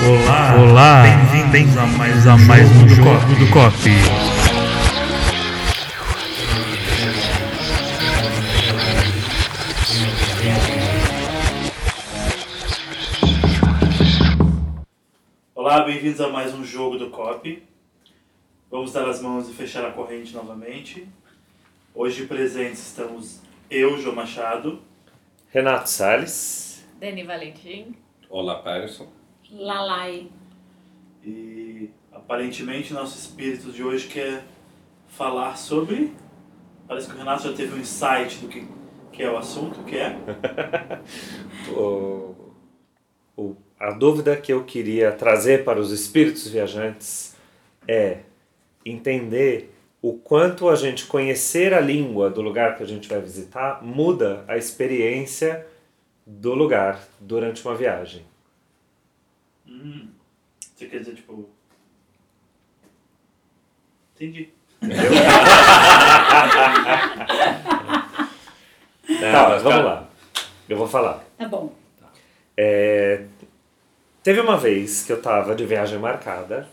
Olá, olá, bem-vindos a mais, a mais um jogo do Cop. Olá, bem-vindos a mais um jogo do COP. Vamos dar as mãos e fechar a corrente novamente. Hoje presentes estamos eu, João Machado, Renato Salles. Dani Valentim. Olá, Patterson. Lalai. e aparentemente nosso espírito de hoje quer falar sobre. Parece que o Renato já teve um insight do que, que é o assunto, que é. O, o, a dúvida que eu queria trazer para os espíritos viajantes é entender o quanto a gente conhecer a língua do lugar que a gente vai visitar muda a experiência do lugar durante uma viagem. Hum, você quer dizer, tipo. Entendi. tá, mas vamos lá. Eu vou falar. Tá bom. É, teve uma vez que eu estava de viagem marcada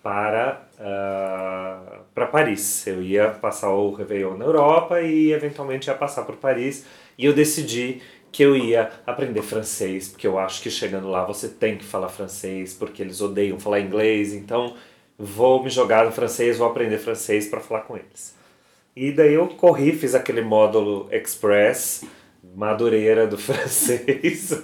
para, ah, para Paris. Eu ia passar o Réveillon na Europa e eventualmente ia passar por Paris. E eu decidi que eu ia aprender francês, porque eu acho que chegando lá você tem que falar francês, porque eles odeiam falar inglês. Então vou me jogar no francês, vou aprender francês para falar com eles. E daí eu corri, fiz aquele módulo express, madureira do francês.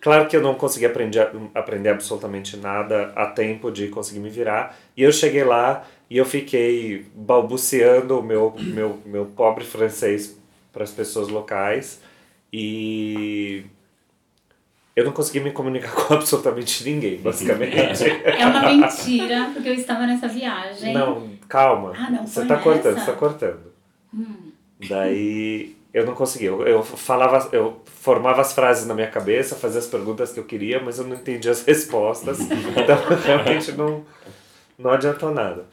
claro que eu não consegui aprender, aprender absolutamente nada a tempo de conseguir me virar. E eu cheguei lá e eu fiquei balbuciando o meu, meu, meu pobre francês para as pessoas locais. E eu não consegui me comunicar com absolutamente ninguém, basicamente. É uma mentira, porque eu estava nessa viagem. Não, calma. Ah, não Você foi tá cortando, você tá cortando. Daí eu não consegui. Eu, eu falava, eu formava as frases na minha cabeça, fazia as perguntas que eu queria, mas eu não entendia as respostas. então realmente não, não adiantou nada.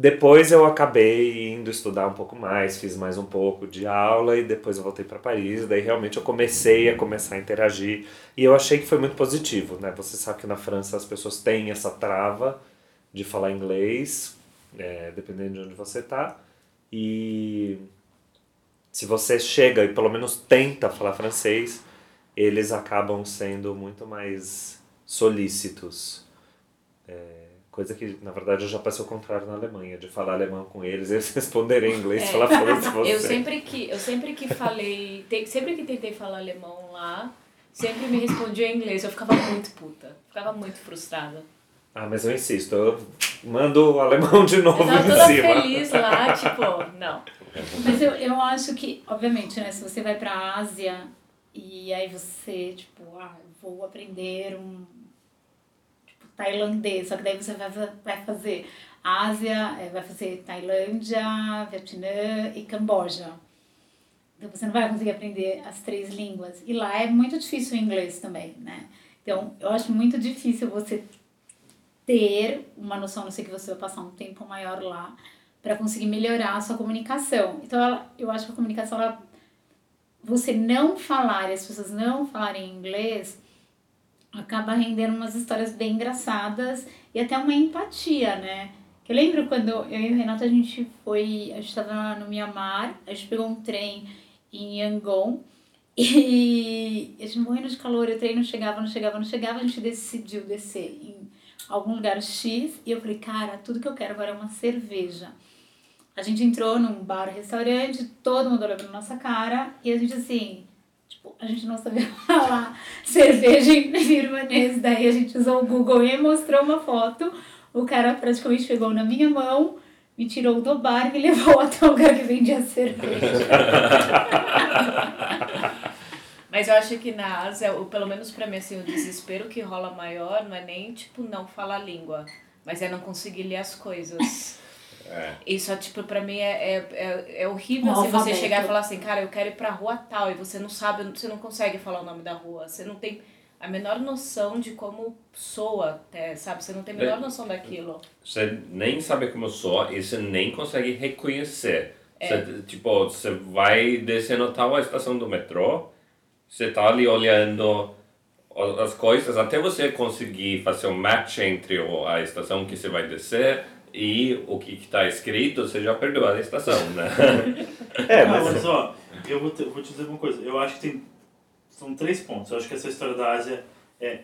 Depois eu acabei indo estudar um pouco mais, fiz mais um pouco de aula e depois eu voltei para Paris. Daí realmente eu comecei a começar a interagir e eu achei que foi muito positivo, né? Você sabe que na França as pessoas têm essa trava de falar inglês, é, dependendo de onde você tá. E se você chega e pelo menos tenta falar francês, eles acabam sendo muito mais solícitos. É, coisa que, na verdade, eu já passei o contrário na Alemanha, de falar alemão com eles, eles responderem em inglês, É. falar foda-se você. Eu sempre que, eu sempre que falei, te- sempre que tentei falar alemão lá, sempre me respondia em inglês. Eu ficava muito puta. Ficava muito frustrada. Ah, mas eu insisto, eu mando o alemão de Eu novo tava em toda feliz lá, tipo, não. Mas eu, eu acho que, obviamente, né, se você vai pra Ásia e aí você, tipo, ah, eu vou aprender um tailandês, só que daí você vai, vai fazer Ásia, eh, vai fazer Tailândia, Vietnã e Camboja. Então você não vai conseguir aprender as três línguas. E lá é muito difícil o inglês também, né? Então eu acho muito difícil você ter uma noção, não sei que você vai passar um tempo maior lá, para conseguir melhorar a sua comunicação. Então, ela, eu acho que a comunicação, ela, você não falar as pessoas não falarem inglês, acaba rendendo umas histórias bem engraçadas e até uma empatia, né? Eu lembro quando eu e o Renato, a gente foi, a gente estava no Mianmar, a gente pegou um trem em Yangon e a gente morrendo de calor, o trem não chegava, não chegava, não chegava, a gente decidiu descer em algum lugar X e eu falei, cara, tudo que eu quero agora é uma cerveja. A gente entrou num bar, restaurante, todo mundo olhando na nossa cara e a gente assim, tipo, a gente não sabia falar cerveja em birmanês, daí a gente usou o Google e mostrou uma foto, o cara praticamente pegou na minha mão, me tirou do bar e me levou até o lugar que vendia cerveja. Mas eu acho que na Ásia, ou pelo menos pra mim, assim, o desespero que rola maior não é nem, tipo, não falar a língua, mas é não conseguir ler as coisas. É. Isso, tipo, pra mim é, é, é, é horrível Um se você alfabeto. chegar e falar assim, cara, eu quero ir pra rua tal, e você não sabe, você não consegue falar o nome da rua, você não tem a menor noção de como soa, até, sabe? Você não tem a menor noção daquilo. Você nem sabe como soa e você nem consegue reconhecer. É. Você, tipo, você vai descendo tal a estação do metrô, você tá ali olhando as coisas, até você conseguir fazer um match entre a estação que você vai descer e o que está escrito, você já perdeu a estação, né? É, Não, mas mas ó, eu vou, te, vou te dizer uma coisa. Eu acho que tem. São três pontos. Eu acho que essa história da Ásia é.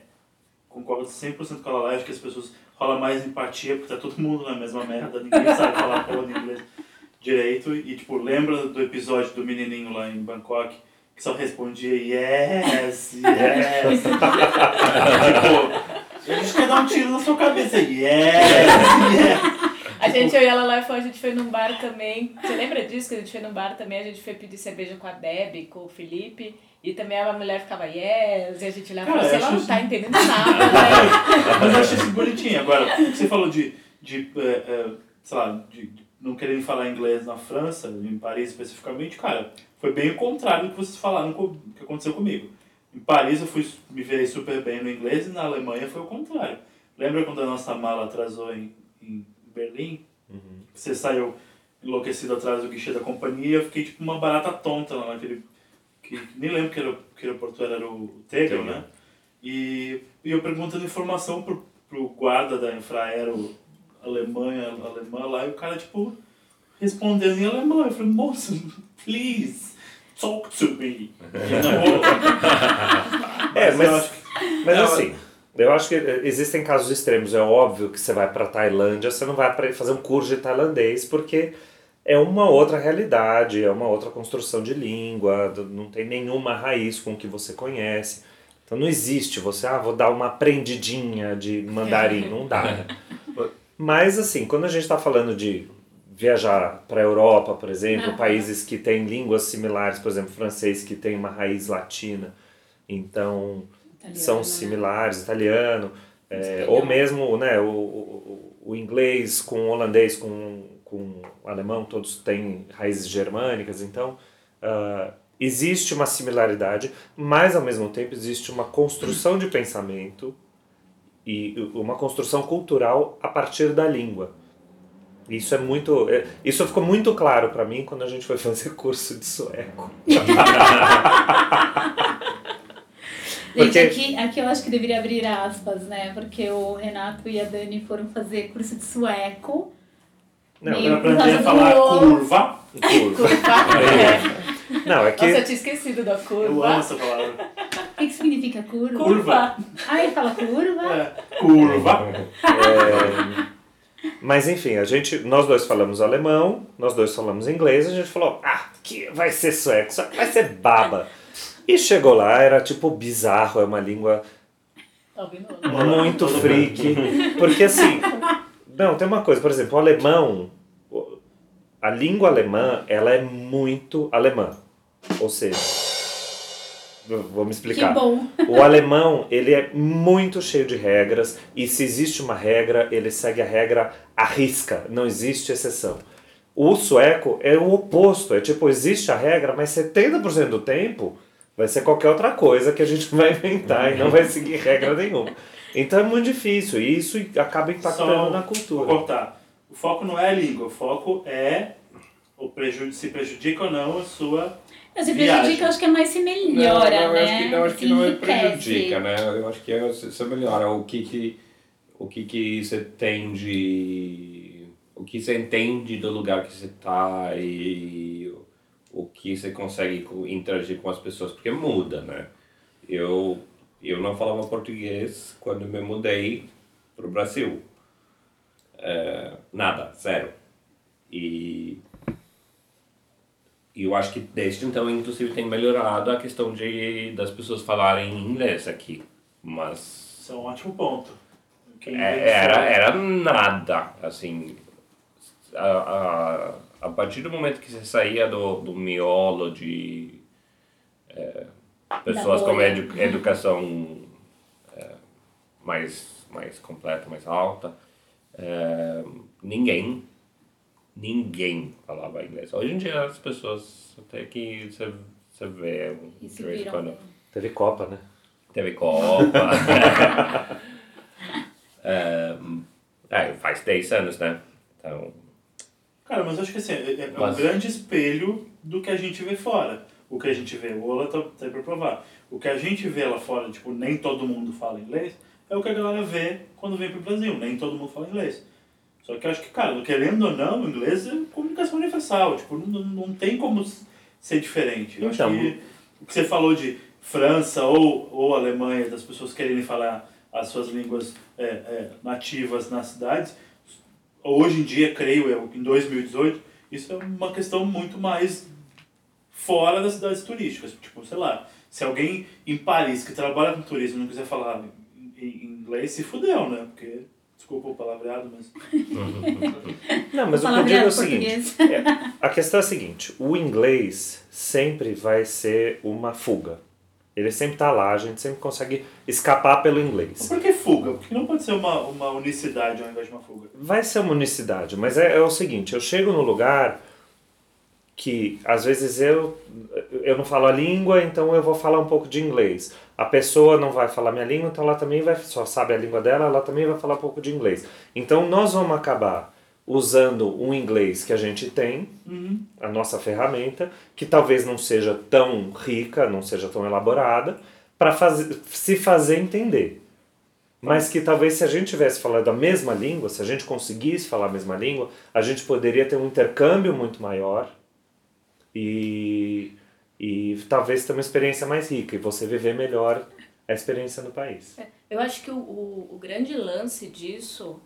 Concordo 100% com a Lala. Eu acho que as pessoas rola mais empatia, porque tá todo mundo na mesma merda, ninguém sabe falar porra de inglês direito. E, tipo, lembra do episódio do menininho lá em Bangkok, que só respondia yes, yes. tipo, a gente quer dar um tiro na sua cabeça. Yes, yes. A gente, eu e ela lá foi, a gente foi num bar também. Você lembra disso? Que a gente foi num bar também, a gente foi pedir cerveja com a Deb, com o Felipe. E também a mulher ficava yes, e a gente olhava e falava, ela não tá isso- entendendo nada, né? Mas eu acho isso bonitinho. Agora, o que você falou de, de é, é, sei lá, de de não querer falar inglês na França, em Paris especificamente, cara, foi bem o contrário do que vocês falaram co- que aconteceu comigo. Em Paris eu fui, me virei super bem no inglês e na Alemanha foi o contrário. Lembra quando a nossa mala atrasou em, Berlim? Você saiu enlouquecido atrás do guichê da companhia, eu fiquei tipo uma barata tonta lá naquele. Que, nem lembro que, era, que era, era o Tegel, Tegel. né? E, e eu perguntando informação pro, pro guarda da Infraero Alemanha, alemã lá, e o cara, tipo, respondendo em alemão. Eu falei, moço, please, talk to me. É, mas- Mas Não, assim, eu acho que existem casos extremos. É óbvio que você vai para Tailândia, você não vai fazer um curso de tailandês, porque é uma outra realidade, é uma outra construção de língua, não tem nenhuma raiz com o que você conhece. Então não existe você, ah, vou dar uma aprendidinha de mandarim, não dá. Mas assim, quando a gente está falando de viajar para a Europa, por exemplo, países que têm línguas similares, por exemplo, francês que tem uma raiz latina, então Italiano, são né? similares, italiano, é, ou mesmo né, o, o, o inglês com o holandês, com, com o alemão, todos têm raízes germânicas, então ah, existe uma similaridade, mas ao mesmo tempo existe uma construção de pensamento e uma construção cultural a partir da língua. Isso é muito, é, isso ficou muito claro para mim quando a gente foi fazer curso de sueco. Gente, Porque- aqui, aqui eu acho que deveria abrir aspas, né? Porque o Renato e a Dani foram fazer curso de sueco. Não, causa aprender a falar curva, curva. Curva. Não, é que Nossa, eu tinha esquecido da eu amo curva. essa palavra. O que, que significa curva? Curva. Ah, ele fala curva? É, curva. É, Mas enfim, a gente, nós dois falamos alemão, nós dois falamos inglês, a gente falou, ah, que vai ser sueco, só que vai ser baba. E chegou lá, era tipo bizarro, é uma língua Tá muito freak. Porque assim, não, tem uma coisa, por exemplo, o alemão, a língua alemã, ela é muito alemã. Ou seja, vou me Que explicar. bom. O alemão, ele é muito cheio de regras e se existe uma regra, ele segue a regra à risca, não existe exceção. O sueco é o oposto, é tipo, existe a regra, mas 70% do tempo vai ser qualquer outra coisa que a gente vai inventar e não vai seguir regra nenhuma. Então é muito difícil e isso acaba impactando Só na Vou cultura. cortar. O foco não é a língua, o foco é o preju se prejudica ou não a sua. Mas se Viagem. prejudica, eu acho que é mais se melhora, não, eu né? acho que, não, acho que Se não é prejudica, né? Eu acho que é, você melhora o que que, o que que você tem de... O que você entende do lugar que você tá e o que você consegue co- interagir com as pessoas, porque muda, né? Eu, eu não falava português quando me mudei pro Brasil. É, nada, zero. E e eu acho que desde então, inclusive, tem melhorado a questão de das pessoas falarem inglês aqui. Mas Isso é um ótimo ponto. É, era, era nada, assim. A, a, a partir do momento que você saía do, do miolo de é, pessoas com edu, educação é, mais, mais completa, mais alta, é, ninguém, ninguém falava inglês. Hoje em dia as pessoas, até que você, você vê se de vez em quando. Teve Copa, né? Teve Copa. é, é, faz 10 anos, né? Então, Cara, mas eu acho que assim, é, é um Mas- grande espelho do que a gente vê fora. O que a gente vê. O Ola tá, tá provar. O que a gente vê lá fora, tipo, nem todo mundo fala inglês, é o que a galera vê quando vem pro Brasil. Nem todo mundo fala inglês. Só que eu acho que, cara, querendo ou não, o inglês é comunicação universal. Tipo, não, não tem como ser diferente. Eu Então. acho que o que você falou de França ou, ou Alemanha, das pessoas quererem falar as suas línguas é, é, nativas nas cidades, hoje em dia, creio eu, em 2018, isso é uma questão muito mais fora das cidades turísticas. Tipo, sei lá, se alguém em Paris que trabalha com turismo não quiser falar em, inglês, se fudeu, né? Porque, desculpa o palavreado, mas... Não, mas o que eu digo é o seguinte: é, a questão é a seguinte: o inglês sempre vai ser uma fuga. Ele sempre tá lá, a gente sempre consegue escapar pelo inglês. Por que fuga? Porque não pode ser uma, uma unicidade ao invés de uma fuga. Vai ser uma unicidade, mas é, é o seguinte: eu chego num lugar que às vezes eu, eu não falo a língua, então eu vou falar um pouco de inglês. A pessoa não vai falar minha língua, então ela também vai, só sabe a língua dela, ela também vai falar um pouco de inglês. Então nós vamos acabar usando um inglês que a gente tem, a nossa ferramenta, que talvez não seja tão rica, não seja tão elaborada, para fazer, se fazer entender. Mas que talvez se a gente tivesse falado a mesma língua, se a gente conseguisse falar a mesma língua, a gente poderia ter um intercâmbio muito maior e, e talvez ter uma experiência mais rica e você viver melhor a experiência no país. Eu acho que o, o, o grande lance disso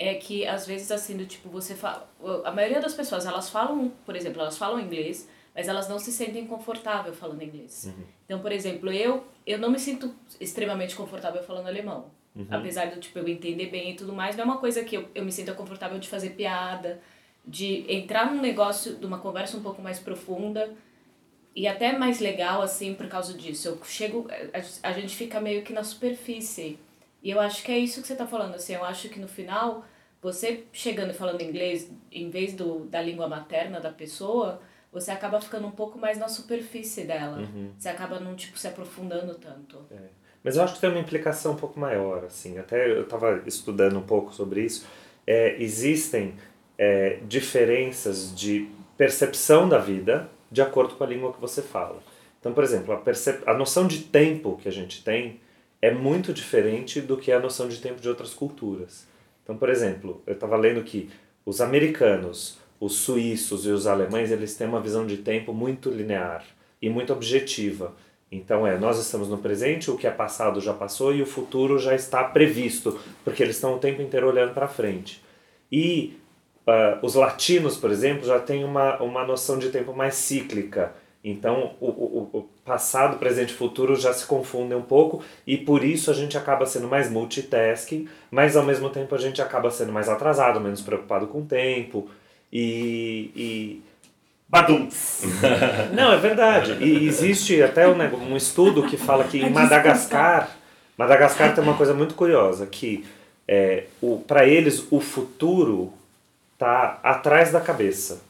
é que às vezes assim, do tipo, você fala. A maioria das pessoas, elas falam, por exemplo, elas falam inglês, mas elas não se sentem confortável falando inglês. Então, por exemplo, eu, eu não me sinto extremamente confortável falando alemão. Apesar do tipo, eu entender bem e tudo mais, não é uma coisa que eu, eu me sinta confortável de fazer piada, de entrar num negócio, de uma conversa um pouco mais profunda e até mais legal assim por causa disso. Eu chego, a, a gente fica meio que na superfície. E eu acho que é isso que você tá falando, assim, eu acho que no final, você chegando e falando inglês, em vez do, da língua materna da pessoa, você acaba ficando um pouco mais na superfície dela. Você acaba não, tipo, se aprofundando tanto. Mas eu acho que tem uma implicação um pouco maior, assim. Até eu estava estudando um pouco sobre isso. É, existem é, diferenças de percepção da vida de acordo com a língua que você fala. Então, por exemplo, a, percep a noção de tempo que a gente tem é muito diferente do que a noção de tempo de outras culturas. Então, por exemplo, eu estava lendo que os americanos, os suíços e os alemães, eles têm uma visão de tempo muito linear e muito objetiva. Então é, nós estamos no presente, o que é passado já passou e o futuro já está previsto, porque eles estão o tempo inteiro olhando para frente. E uh, os latinos, por exemplo, já têm uma, uma noção de tempo mais cíclica. Então o, o, o passado, presente e futuro já se confundem um pouco e por isso a gente acaba sendo mais multitasking, mas ao mesmo tempo a gente acaba sendo mais atrasado, menos preocupado com o tempo e, e Badum! não, é verdade. E existe até um, nego- um estudo que fala que em Madagascar, Madagascar tem uma coisa muito curiosa, que é, para eles o futuro tá atrás da cabeça.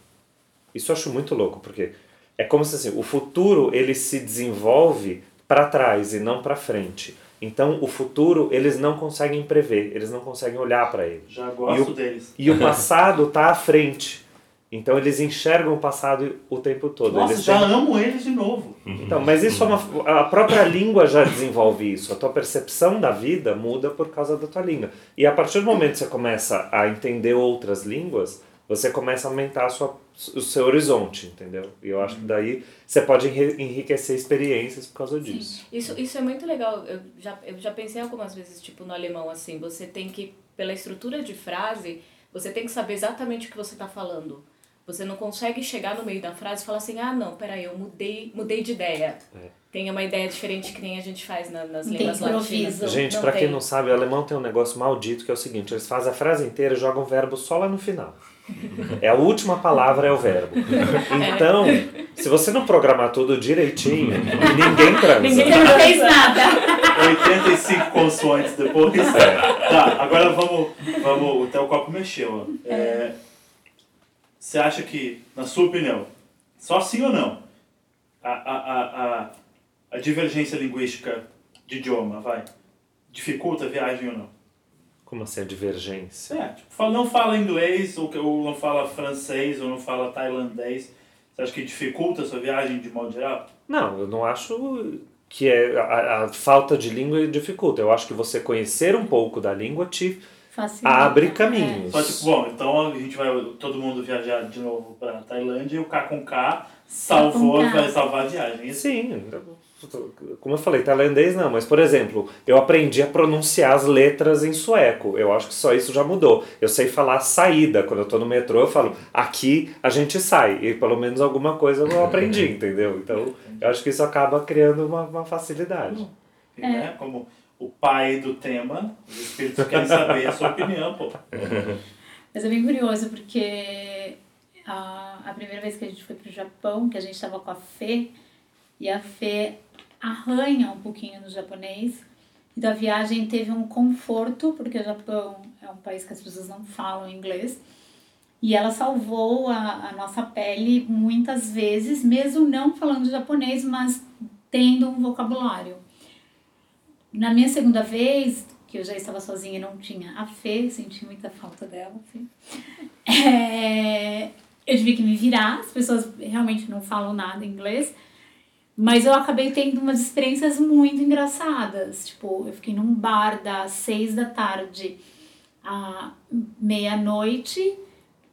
Isso eu acho muito louco, porque é como se assim, o futuro ele se desenvolve para trás e não para frente. Então o futuro eles não conseguem prever, eles não conseguem olhar para ele. Já gosto E o- deles. E o passado está à frente. Então eles enxergam o passado o tempo todo. Nossa, eles já têm- amo eles de novo. Então, mas isso é uma, a própria língua já desenvolve isso. A tua percepção da vida muda por causa da tua língua. E a partir do momento que você começa a entender outras línguas, você começa a aumentar a sua, o seu horizonte, entendeu? E eu acho que daí você pode enri- enriquecer experiências por causa disso. Isso, isso é muito legal. Eu já, eu já pensei algumas vezes, tipo, no alemão, assim, você tem que, pela estrutura de frase, você tem que saber exatamente o que você está falando. Você não consegue chegar no meio da frase e falar assim, ah, não, peraí, eu mudei, mudei de ideia. É. Tem uma ideia diferente que nem a gente faz na- nas línguas latinas. Gente, pra quem não sabe, o alemão tem um negócio maldito que é o seguinte: eles fazem a frase inteira e jogam o verbo só lá no final. É a última palavra é o verbo. Então, se você não programar tudo direitinho, ninguém transa. Não fez nada. 85 consoantes depois. Tá, agora vamos. vamos até o copo mexeu. ó. É, você acha que, na sua opinião, só sim ou não, a, a, a, a, a divergência linguística de idioma, vai, dificulta a viagem ou não? Como assim a divergência? É, tipo, não fala inglês, ou, não fala francês, ou não fala tailandês. Você acha que dificulta a sua viagem de modo geral? Não, eu não acho que é a, a falta de língua dificulta. Eu acho que você conhecer um pouco da língua te Facilita. abre caminhos. Só tipo, bom, então a gente vai todo mundo viajar de novo pra Tailândia e o K com K salvou, vai salvar a viagem. Isso. Sim, como eu falei, tailandês não, mas por exemplo, eu aprendi a pronunciar as letras em sueco. Eu acho que só isso já mudou. Eu sei falar saída. Quando eu tô no metrô, eu falo aqui a gente sai. E pelo menos alguma coisa eu aprendi, entendeu? Então eu acho que isso acaba criando uma, uma facilidade. E, né, como o pai do tema, os espíritos querem saber a sua opinião, pô. Mas é bem curioso porque a, a primeira vez que a gente foi pro Japão, que a gente estava com a Fê, e a Fê arranha um pouquinho no japonês. E da viagem teve um conforto, porque o Japão é um país que as pessoas não falam inglês. E ela salvou a, a nossa pele muitas vezes, mesmo não falando japonês, mas tendo um vocabulário. Na minha segunda vez, que eu já estava sozinha e não tinha a Fê, senti muita falta dela, Fê. É, eu tive que me virar, as pessoas realmente não falam nada inglês, mas eu acabei tendo umas experiências muito engraçadas. Tipo, eu fiquei num bar das seis da tarde à meia-noite,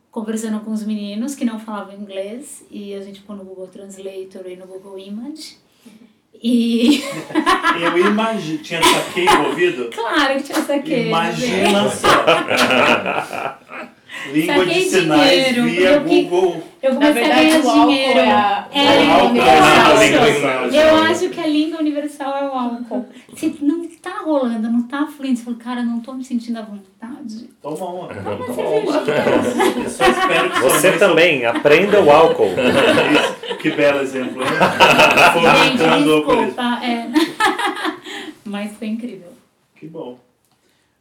conversando com os meninos que não falavam inglês, e a gente pôs no Google Translator e no Google Image. E Eu imagino. Tinha saque envolvido? claro que tinha saqueiro. Imagina só. Língua de Saquei sinais dinheiro, via Google. Eu Na comecei a verdade, ganhar o álcool dinheiro. é a- É, o álcool é universal. Eu acho que a língua universal é o álcool. Se não tá rolando, não tá fluindo, você fala, cara, não tô me sentindo à vontade. Toma uma. Toma cervejinha. Espero que Você também, aprenda o álcool. Que belo exemplo, hein? Gente, desculpa. É. Mas foi incrível. Que bom.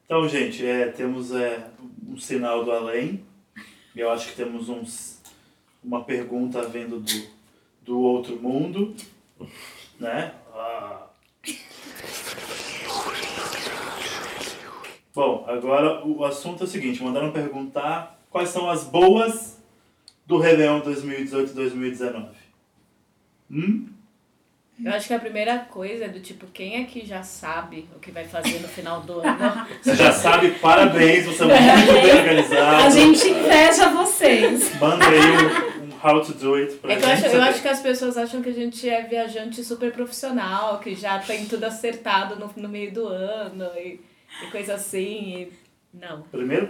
Então, gente, é, temos é, um sinal do além. Eu acho que temos uns, uma pergunta vindo do, do outro mundo, né? Ah. Bom, agora o assunto é o seguinte, mandaram perguntar quais são as boas do Réveillon 2018 e 2019. Hum? Eu acho que a primeira coisa é do tipo, quem aqui já sabe o que vai fazer no final do ano? Você já sabe, parabéns, você é muito bem organizado. A gente inveja vocês. Manda aí um, um how to do it pra É que eu gente. acho, eu acho que as pessoas acham que a gente é viajante super profissional, que já tem tudo acertado no, no meio do ano e, e coisa assim. E... Não. Primeiro,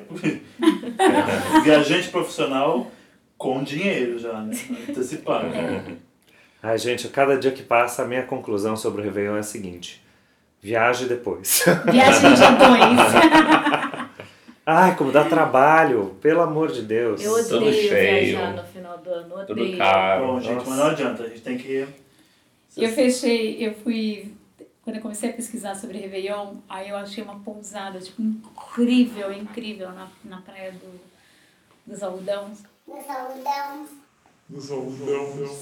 viajante profissional com dinheiro já, né? Antecipado. Ai, gente, a cada dia que passa, a minha conclusão sobre o Réveillon é a seguinte: viaje depois. Viagem dia 2. Ai, como dá trabalho, pelo amor de Deus. Eu Tudo odeio cheio. viajar no final do ano, Tudo odeio. caro. Bom, gente, Nossa. mas não adianta, a gente tem que. Eu fechei, eu fui. Quando eu comecei a pesquisar sobre Réveillon, aí eu achei uma pousada, tipo, incrível, incrível na, na praia do, dos algodões.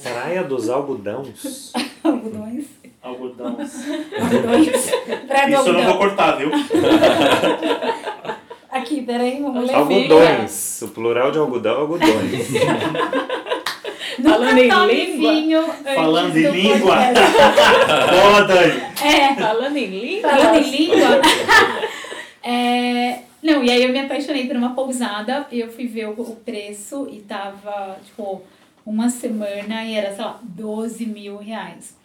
Praia dos Algodões. Algodões. Algodões. Praia do Isso eu não vou cortar, viu? Aqui, peraí, vamos ler. Algodões. O plural de algodão é algodões. Falando em língua? Falando em língua? Boa, Dani! É, Falando em língua, falando em língua. é, não, e aí eu me apaixonei por uma pousada, eu fui ver o, o preço e tava, tipo, uma semana e era, sei lá, 12 mil reais.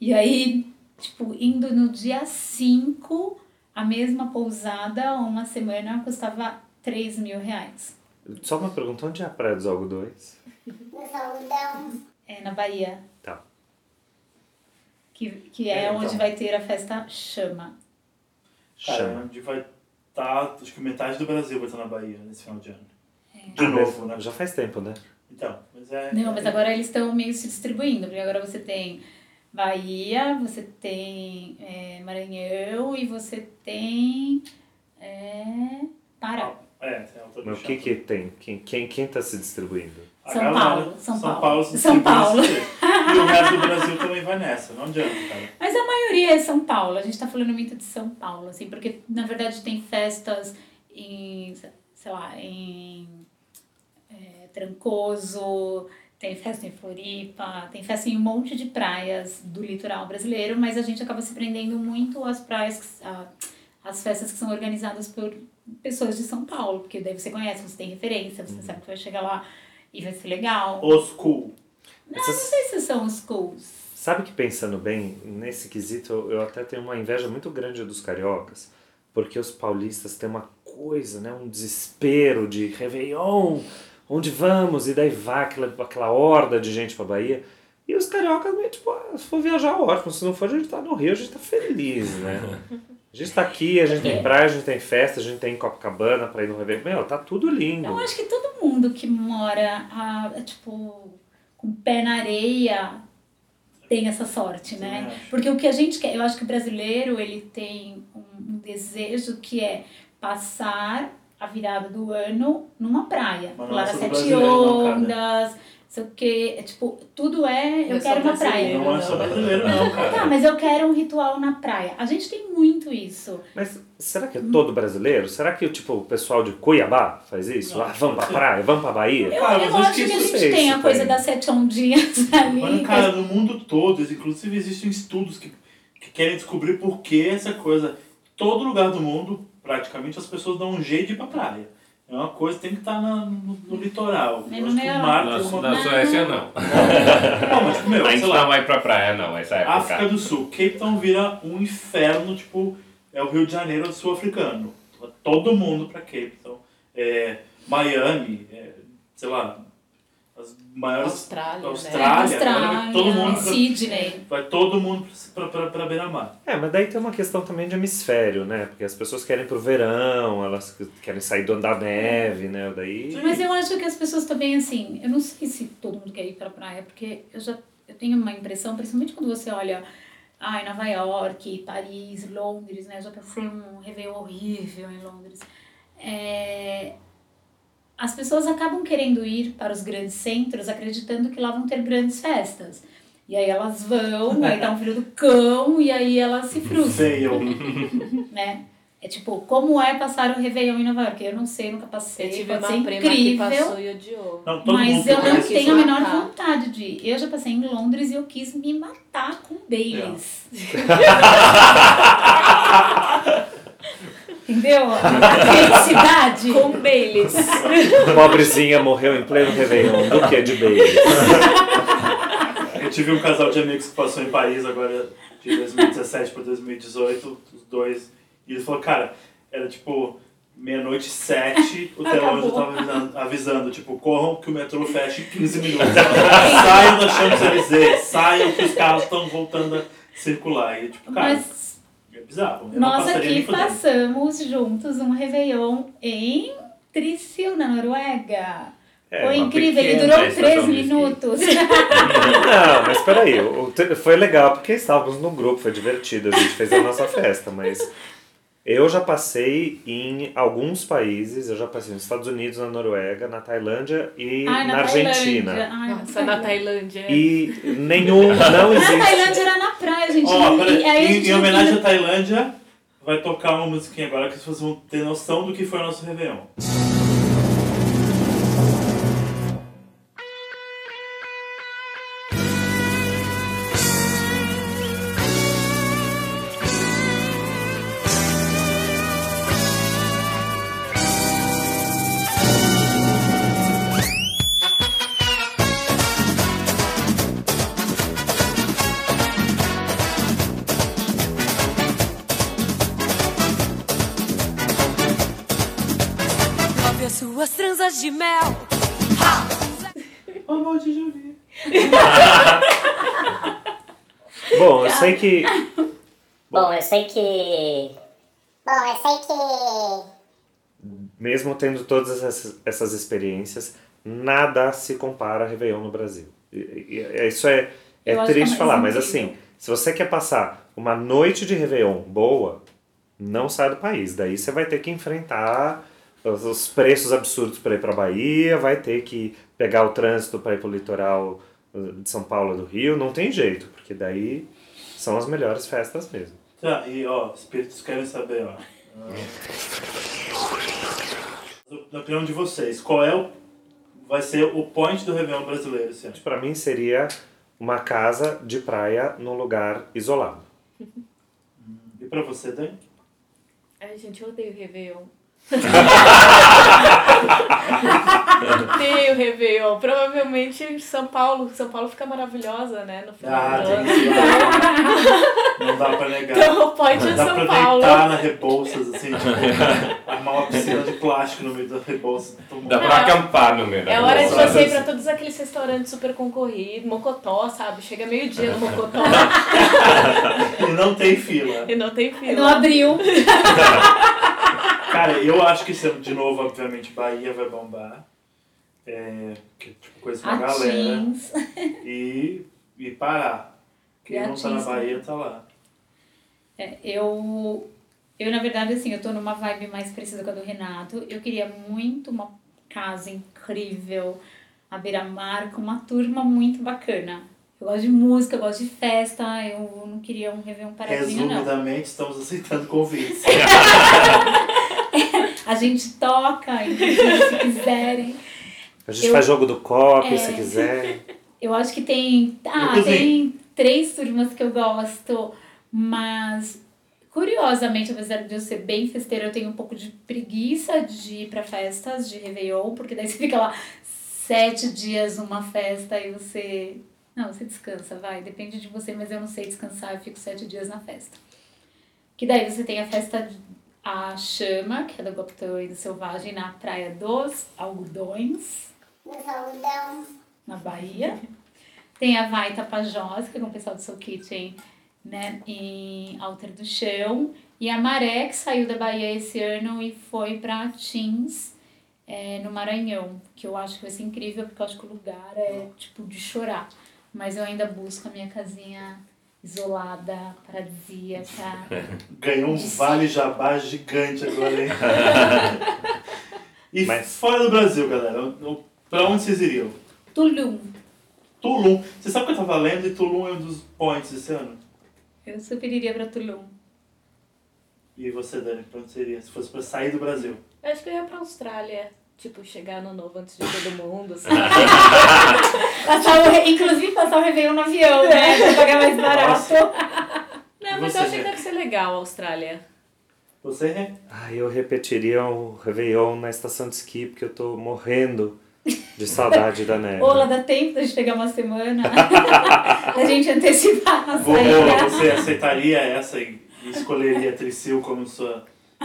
E aí, tipo, indo no dia 5, a mesma pousada, uma semana, custava 3 mil reais. Só uma pergunta: onde é a Praia dos Algodões? É, na Bahia. Tá. Que, que é, É, onde então. vai ter a festa Chama. Cara, Chama. onde vai estar. Acho que metade do Brasil vai estar na Bahia nesse final de ano. É. De novo, né? Já faz tempo, né? Então, mas é. Não, mas agora eles estão meio se distribuindo, porque agora você tem Bahia, você tem é, Maranhão e você tem é, Pará. É, tem Mas o que que tem? Quem, quem, quem tá se distribuindo? A São galera- Paulo, São Paulo. se São distribui Paulo. nesse jeito. E o resto do Brasil também vai nessa, não adianta, cara. Mas a maioria é São Paulo, a gente tá falando muito de São Paulo, assim, porque na verdade tem festas em, sei lá, em Trancoso, tem festa em Floripa, tem festa em um monte de praias do litoral brasileiro, mas a gente acaba se prendendo muito às praias, às festas que são organizadas por pessoas de São Paulo, porque daí você conhece, você tem referência, você sabe que vai chegar lá e vai ser legal. Os cool. Não sei se são os schools. Sabe que pensando bem, nesse quesito eu- eu até tenho uma inveja muito grande dos cariocas, porque os paulistas têm uma coisa, né, um desespero de Réveillon, onde vamos? E daí vai aquela, aquela horda de gente pra Bahia. E os cariocas meio tipo, ah, se for viajar, ótimo, se não for, a gente tá no Rio, a gente tá feliz, né? A gente tá aqui, a gente tem praia, a gente tem festa, a gente tem Copacabana pra ir no Réveillon. Meu, tá tudo lindo. Eu acho que todo mundo que mora, ah, tipo, com o pé na areia tem essa sorte, né? Porque o que a gente quer, eu acho que o brasileiro, ele tem um desejo que é passar a virada do ano numa praia. Mas não Pular é as sete brasileiro, não, ondas, sei o quê. É, tipo, tudo é, eu só quero uma praia. Não é só brasileiro, não, Tá, cara. mas eu quero um ritual na praia. A gente tem muito isso. Mas será que é todo brasileiro? Será que tipo, o pessoal de Cuiabá faz isso? Não, ah, vamos pra praia, vamos pra Bahia? Eu, Cara, eu acho que que, a gente tem a coisa tem. das sete ondinhas ali. Mas, cara, no mundo todo, inclusive existem estudos que, que querem descobrir por que essa coisa. Todo lugar do mundo, praticamente, as pessoas dão um jeito de ir pra praia. É uma coisa que tem que estar na- no, no litoral. Nem no meio. mar Na, uma... na Suécia, não. Não, mas, tipo, meu, A sei gente lá, não vai pra praia, não, essa época. África do Sul. Cape Town vira um inferno, tipo, é o Rio de Janeiro sul-africano. Todo mundo pra Cape Town. É, Miami, é, sei lá, as maiores... Austrália, né? Austrália, Austrália, vai todo mundo pra- Sydney. Vai todo mundo pra, pra, pra beira-mar. É, mas daí tem uma questão também de hemisfério, né? Porque as pessoas querem pro verão, elas querem sair do da neve, né? Daí. Mas eu acho que as pessoas também, assim, eu não sei se todo mundo quer ir pra praia, porque eu já eu tenho uma impressão, principalmente quando você olha, ai, Nova York, Paris, Londres, né? Eu já passei um Réveillon horrível em Londres. É, as pessoas acabam querendo ir para os grandes centros acreditando que lá vão ter grandes festas. E aí elas vão, aí tá um filho do cão, e aí elas se frustram né? É tipo, como é passar o Réveillon em Nova York? Eu não sei, nunca passei. Eu tive uma prima incrível. que passou e odiou. Não, todo mundo Mas eu não tenho a menor matar. vontade de ir. Eu já passei em Londres e eu quis me matar com Baileys. Entendeu? A felicidade. Com Baileys. Pobrezinha morreu em pleno Réveillon. Do que de Bailey? Eu tive um casal de amigos que passou em Paris agora de 2017 para 2018, os dois. E eles falaram, cara, era tipo meia-noite sete, o telão já tava avisando, avisando, tipo, corram que o metrô fecha em 15 minutos. saiam da Champs-Élysées, saiam que os carros estão voltando a circular. E tipo, cara, Mas é bizarro. Eu não nós aqui passamos juntos um Réveillon em Trysil, na Noruega. É, Foi incrível, ele durou três minutos. Não, mas peraí, foi legal porque estávamos num grupo, foi divertido, a gente fez a nossa festa, mas eu já passei em alguns países, eu já passei nos Estados Unidos, na Noruega, na Tailândia e Ai, na, Argentina. Tailândia. Ai, Nossa, na Tailândia. E nenhum, não Na existe. Tailândia era na praia, gente. Ó, E peraí, aí em, gente em homenagem à Tailândia, vai tocar uma musiquinha agora que vocês vão ter noção do que foi o nosso Réveillon. As suas tranças de mel. Amor de Juvi. Bom, eu sei que Bom, eu sei que. Bom, eu sei que. mesmo tendo todas essas, essas experiências, nada se compara a Réveillon no Brasil. E- e- e- isso é, é Eu é triste falar, mas assim, se você quer passar uma noite de Réveillon boa, não sai do país. Daí você vai ter que enfrentar os, os preços absurdos para ir para Bahia, vai ter que pegar o trânsito para ir para o litoral uh, de São Paulo do Rio, não tem jeito, porque daí são as melhores festas mesmo. Tá, e ó, espíritos querem saber, ó. Na opinião de vocês, qual é o vai ser o point do Réveillon brasileiro esse ano. Pra mim seria uma casa de praia num lugar isolado. E pra você, Dani? Ai, gente, eu odeio Réveillon. Odeio Réveillon. Provavelmente em São Paulo. São Paulo fica maravilhosa, né? No final Ah, do tem ano. que Não dá pra negar. Então, pode em Dá São pra Paulo. deitar na Rebouças, assim, tipo, armar uma piscina de plástico no meio da Rebouças. Dá pra acampar no meio da É hora de você ir pra todos aqueles restaurantes super concorridos, Mocotó, sabe? Chega meio-dia no Mocotó E não tem fila. e não tem Não fila. abriu. Cara, eu acho que de novo, obviamente, Bahia vai bombar. É, que, tipo, coisa pra galera. E, e Pará. Quem E não tá na Bahia tá lá. É, eu, eu, na verdade, assim, eu tô numa vibe mais parecida com a do Renato. Eu queria muito uma casa incrível, à beira-mar, com uma turma muito bacana. Eu gosto de música, eu gosto de festa, eu não queria um Réveillon paradinho, não. Resumidamente, estamos aceitando convites. A gente toca, se quiserem. A gente Eu- faz jogo do copo, É. se quiser. Eu acho que tem. Ah, tem três turmas que eu gosto, mas curiosamente, apesar de eu ser bem festeira, eu tenho um pouco de preguiça de ir pra festas de Réveillon, porque daí você fica lá sete dias numa festa e você. Não, você descansa, vai, depende de você, mas eu não sei descansar, eu fico sete dias na festa. Que daí você tem a festa a chama, que é do Goptão e do Selvagem, na Praia dos Algodões Nos algodão. na Bahia. Tem a Vai Tapajós, que é com o pessoal do Soul Kitchen, né, em Alter do Chão. E a Maré, que saiu da Bahia esse ano e foi para Teams, é, no Maranhão. Que eu acho que vai ser incrível, porque eu acho que o lugar é, tipo, de chorar. Mas eu ainda busco a minha casinha isolada, paradisíaca. Ganhou um vale jabá gigante agora, hein? e Mas- fora do Brasil, galera, pra onde vocês iriam? Tulum. Tulum. Você sabe o que eu tava lendo e Tulum é um dos points esse ano? Eu super iria pra Tulum. E você, Dani, pra onde você iria? Se fosse pra sair do Brasil. Eu acho que eu ia pra Austrália. Tipo, chegar no novo antes de todo mundo, assim. Passar o, inclusive passar o Réveillon no avião, né? Pra pagar mais barato. Não, mas Você, eu acho que deve ser legal a Austrália. Você, Rê? Ah, eu repetiria o Réveillon na estação de esqui, porque eu tô morrendo de saudade da neve. Ou lá dá tempo da gente pegar uma semana. da gente antecipar a Vou, saída. você aceitaria essa e escolheria Tricil como sua,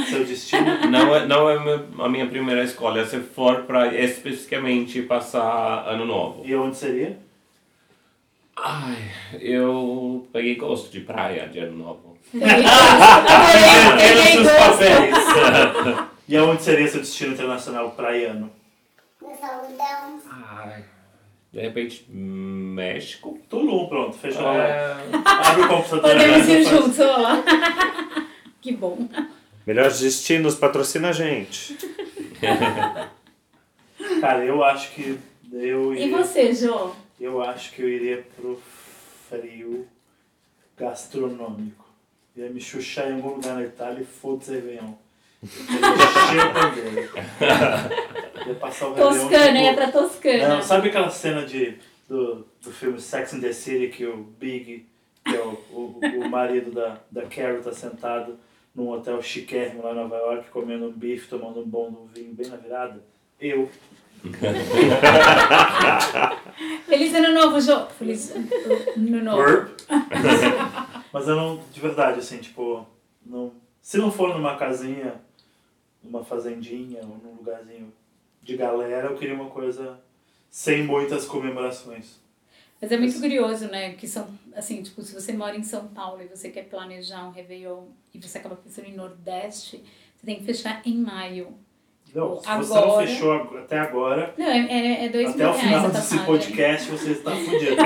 seu destino? Não é, não é a minha primeira escolha se for para especificamente passar ano novo. E onde seria? Ai, eu peguei gosto de praia de ano novo. Peguei gosto. Peguei seus gosto. papéis. e aonde seria seu destino internacional praiano? Ai, de repente, México? Tulum, pronto, fechou a É, Abre o computador Podemos ir juntos, lá. Que bom. Melhores destinos, patrocina a gente. Cara, eu acho que eu E iria, você, Jô? eu acho que eu iria pro frio gastronômico. Ia me chuchar em algum lugar na Itália e foda-se Réveillon. Dele. Ia passar o Réveillon, Toscana, tipo- ia pra Toscana. Não, sabe aquela cena de, do, do filme Sex and the City que o Big, que é o, o, o marido da, da Carol, tá sentado num hotel chiquérrimo lá em Nova York, comendo um bife, tomando um bom um vinho bem na virada? Eu. Feliz ano novo, Jô. Feliz ano novo. Mas eu não, de verdade, assim, tipo, não, se não for numa casinha, numa fazendinha ou num lugarzinho de galera, eu queria uma coisa sem muitas comemorações. Mas é muito curioso, né? Que são, assim, tipo, se você mora em São Paulo e você quer planejar um Réveillon e você acaba pensando em Nordeste, você tem que fechar em maio. Não, se Agora- você não fechou até agora, Não, é, é, é dois até mil o final desse passagem. podcast você está fudido.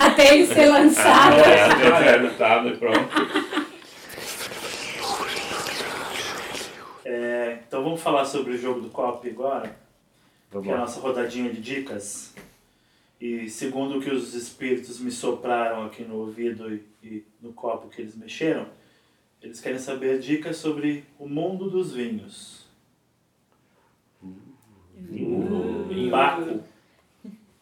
Até ele ser lançado. é, até anotado e pronto. É, então vamos falar sobre o jogo do COP agora, Vamos que é a nossa rodadinha de dicas. E segundo o que os espíritos me sopraram aqui no ouvido e, e no copo que eles mexeram, eles querem saber dicas sobre o mundo dos vinhos. Vinho. Baco.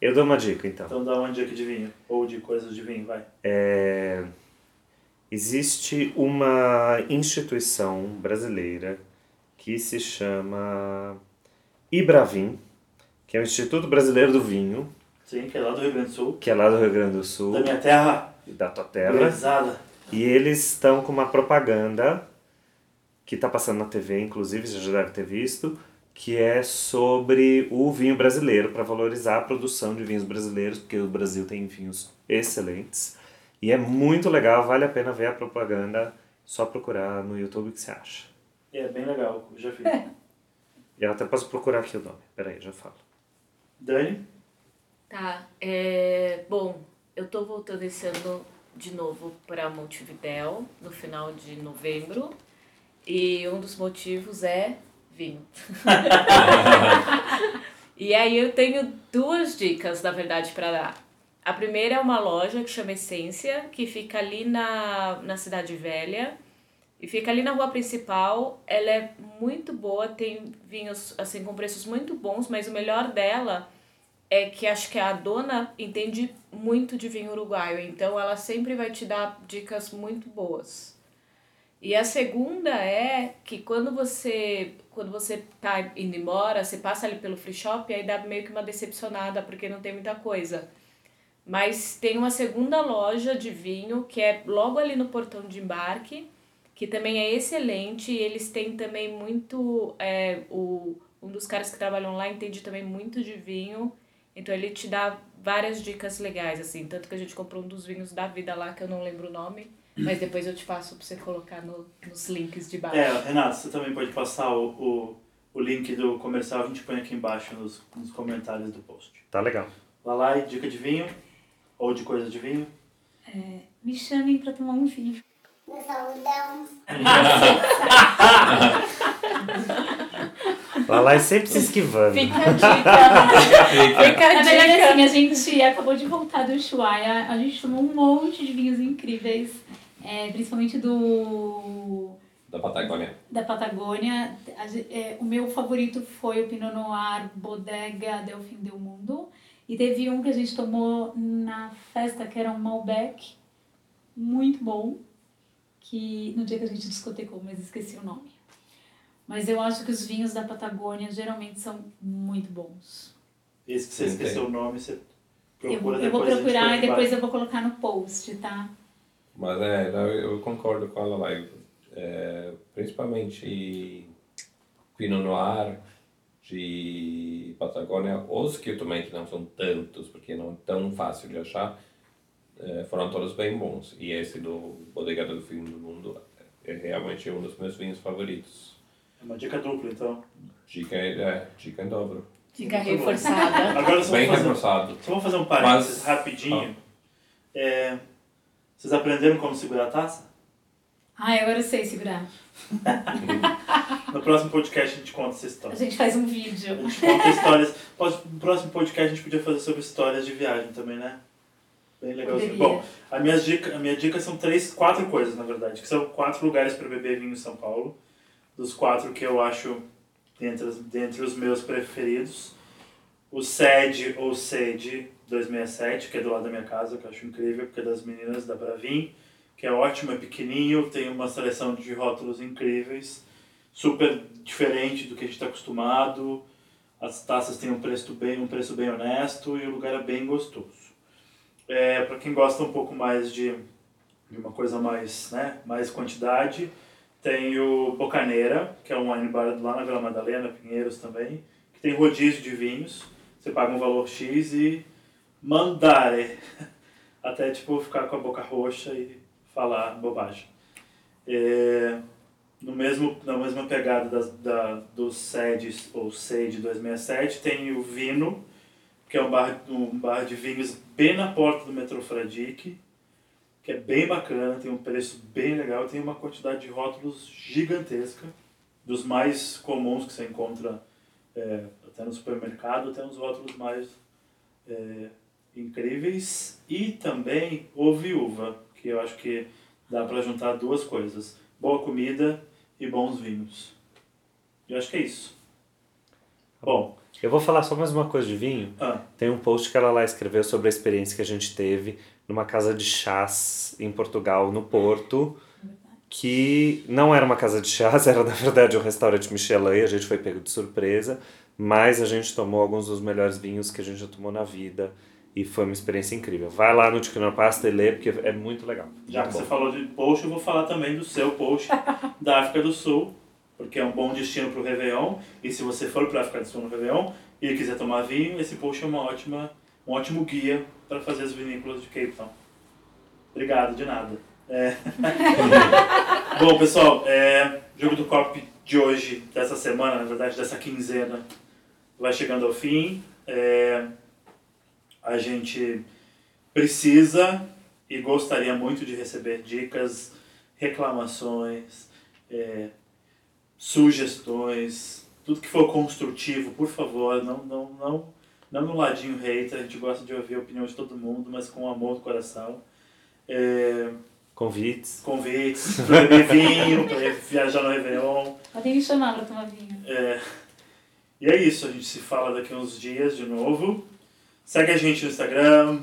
Eu dou uma dica então. Então dá uma dica de vinho. Ou de coisas de vinho, vai. É, existe uma instituição brasileira que se chama Ibravin, que é o Instituto Brasileiro do Vinho, Sim, que é lá do Rio Grande do Sul. que é lá do Rio Grande do Sul, Da minha terra. e da tua terra. Organizada. E eles estão com uma propaganda que está passando na TV, inclusive, você já deve ter visto, que é sobre o vinho brasileiro, para valorizar a produção de vinhos brasileiros, porque o Brasil tem vinhos excelentes. E é muito legal, vale a pena ver a propaganda, só procurar no YouTube o que você acha. É bem legal, já vi. E eu até posso procurar aqui o nome, peraí, já falo. Dani? Tá, é, bom, eu tô voltando esse ano de novo para Montevidéu, no final de novembro, e um dos motivos é vinho. e aí eu tenho duas dicas, na verdade, para dar. A primeira é uma loja que chama Essência, que fica ali na, na Cidade Velha, e fica ali na rua principal. Ela é muito boa, tem vinhos assim com preços muito bons, mas o melhor dela é que acho que a dona entende muito de vinho uruguaio, então ela sempre vai te dar dicas muito boas. E a segunda é que quando você quando você tá indo embora, você passa ali pelo free shop, aí dá meio que uma decepcionada porque não tem muita coisa. Mas tem uma segunda loja de vinho que é logo ali no portão de embarque, que também é excelente e eles têm também muito é, o um dos caras que trabalham lá entende também muito de vinho então ele te dá várias dicas legais, assim. Tanto que a gente comprou um dos vinhos da vida lá, que eu não lembro o nome. Mas depois eu te passo pra você colocar no, nos links de baixo. É, Renato, você também pode passar o, o, o link do comercial, a gente põe aqui embaixo nos, nos comentários do post. Tá legal. Lalai, dica de vinho? Ou de coisa de vinho? É, me chamem pra tomar um vinho. No saludão. Lá lá é sempre se esquivando. Fica a dica. Fica a Na verdade, dica. assim, a gente acabou de voltar do Ushuaia, a gente tomou um monte de vinhos incríveis, é, principalmente do Da Patagônia. da Patagônia. É, o meu favorito foi o Pinot Noir Bodega Delfim del Mundo. E teve um que a gente tomou na festa, que era um Malbec, muito bom, que no dia que a gente discotecou, mas esqueci o nome. Mas eu acho que os vinhos da Patagônia geralmente são muito bons. Esse que você Entendi. esqueceu o nome, você Eu, procura eu vou depois. a gente procurar e depois eu vou colocar no post, tá? Mas é, eu eu concordo com ela lá. É, principalmente Pinot Noir de Patagônia, os que eu tomei, que não são tantos, porque não é tão fácil de achar, é, foram todos bem bons. E esse do Bodega do Fim do Mundo é realmente um dos meus vinhos favoritos. Uma dica dupla, então. Dica, é, dica em dobro. Dica reforçada. Agora só Bem fazer, reforçado. só vou fazer um parênteses Mas- rapidinho. É, vocês aprenderam como segurar a taça? Ai, agora eu sei segurar. No próximo podcast a gente conta essa A história. gente faz um A vídeo. gente conta histórias. No próximo podcast a gente podia fazer sobre histórias de viagem também, né? Bem. Poderia. Bom, a minha dica, a minha dica são três, quatro coisas, na verdade. Que são quatro lugares para beber vinho em São Paulo. Dos quatro que eu acho dentre, dentre os meus preferidos. O SED ou SED 267, que é do lado da minha casa, que eu acho incrível, porque é das meninas da Bravin, que é ótimo, é pequenininho, tem uma seleção de rótulos incríveis, super diferente do que a gente está acostumado. As taças têm um preço bem, um preço bem honesto e o lugar é bem gostoso. É, para quem gosta um pouco mais de, de uma coisa mais, né, mais quantidade, tem o Bocaneira, que é um wine bar lá na Vila Madalena, Pinheiros também, que tem rodízio de vinhos. Você paga um valor X e mandare. Até tipo ficar com a boca roxa e falar bobagem. É, no mesmo, na mesma pegada das, da, do SED ou SED 267, tem o Vino, que é um bar, um bar de vinhos bem na porta do metrô Fradique, que é bem bacana, tem um preço bem legal, tem uma quantidade de rótulos gigantesca, dos mais comuns que você encontra é, até no supermercado, até uns rótulos mais é, incríveis. E também o Viúva, que eu acho que dá para juntar duas coisas, boa comida e bons vinhos. Eu acho que é isso. Bom, Eu vou falar só mais uma coisa de vinho. ah, Tem um post que ela lá escreveu sobre a experiência que a gente teve numa casa de chás em Portugal, no Porto, que não era uma casa de chás, era na verdade um restaurante Michelin, a gente foi pego de surpresa, mas a gente tomou alguns dos melhores vinhos que a gente já tomou na vida e foi uma experiência incrível. Vai lá no Tiquinopasta e lê, porque é muito legal. já que Muito você bom. falou de post, eu vou falar também do seu post da África do Sul, porque é um bom destino para o Réveillon. E se você for para a África do Sul no Réveillon e quiser tomar vinho, esse post é uma ótima, um ótimo guia para fazer as vinícolas de Cape Town. Obrigado, de nada. É. Bom, pessoal, é, jogo do copo de hoje, dessa semana, na verdade, dessa quinzena, vai chegando ao fim. É, a gente precisa e gostaria muito de receber dicas, reclamações, é, sugestões, tudo que for construtivo, por favor, não, não, não, não no ladinho hater, a gente gosta de ouvir a opinião de todo mundo, mas com amor no coração. É, Convites. convites para beber vinho, para viajar no Réveillon. Podem me chamar pra tomar vinho. É, e é isso, a gente se fala daqui uns dias de novo. Segue a gente no Instagram,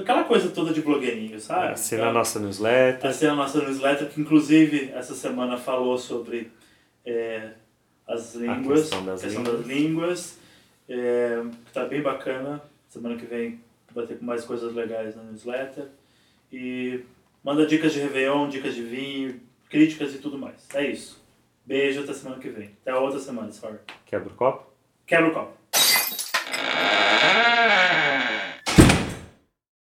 aquela coisa toda de blogueirinho, sabe? Assina a nossa newsletter. Assina a nossa newsletter, que inclusive essa semana falou sobre é, as línguas, questão das questão línguas. das línguas, é, que tá bem bacana. Semana que vem vai ter mais coisas legais na newsletter. E manda dicas de Réveillon, dicas de vinho, críticas e tudo mais. É isso. Beijo, até semana que vem. Até a outra semana, sorry. Quebra o copo? Quebra o copo.